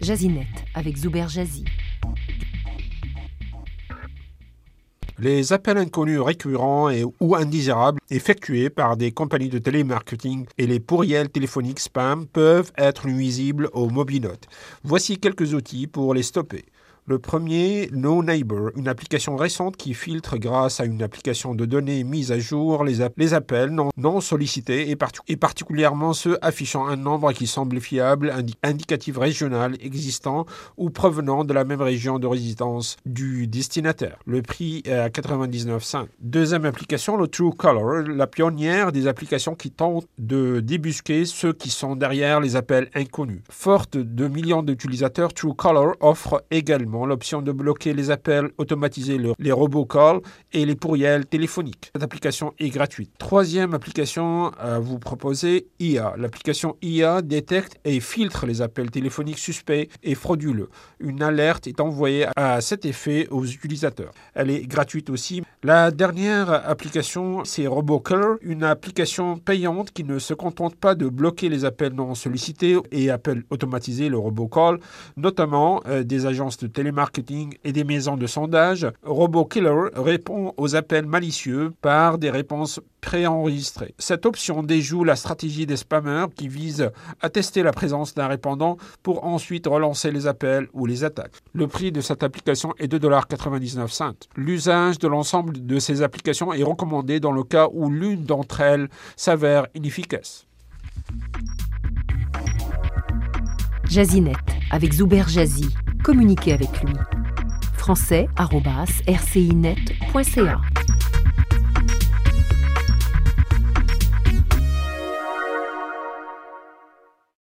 Jazinet avec Zuber Jazzy. Les appels inconnus récurrents et ou indésirables effectués par des compagnies de télémarketing et les pourriels téléphoniques spam peuvent être nuisibles aux mobinotes. Voici quelques outils pour les stopper. Le premier, No Neighbor, une application récente qui filtre grâce à une application de données mise à jour les, appels non, sollicités et, particulièrement ceux affichant un nombre qui semble fiable, indicatif régional existant ou provenant de la même région de résidence du destinataire. Le prix est à 99 cents. Deuxième application, le Truecaller, la pionnière des applications qui tentent de débusquer ceux qui sont derrière les appels inconnus. Forte de millions d'utilisateurs, Truecaller offre également l'option de bloquer les appels automatisés, les robocalls et les pourriels téléphoniques. Cette application est gratuite. Troisième application à vous proposer, IA. L'application IA détecte et filtre les appels téléphoniques suspects et frauduleux. Une alerte est envoyée à cet effet aux utilisateurs. Elle est gratuite aussi. La dernière application, c'est Robocaller, une application payante qui ne se contente pas de bloquer les appels non sollicités et appels automatisés, le robocall, notamment euh, des agences de télémarketing et des maisons de sondage, RoboKiller répond aux appels malicieux par des réponses préenregistrées. Cette option déjoue la stratégie des spammers qui vise à tester la présence d'un répondant pour ensuite relancer les appels ou les attaques. Le prix de cette application est 2,99$. L'usage de l'ensemble de ces applications est recommandé dans le cas où l'une d'entre elles s'avère inefficace. Jazinet avec Zuber Jazzy communiquer avec lui. français.rcinet.ca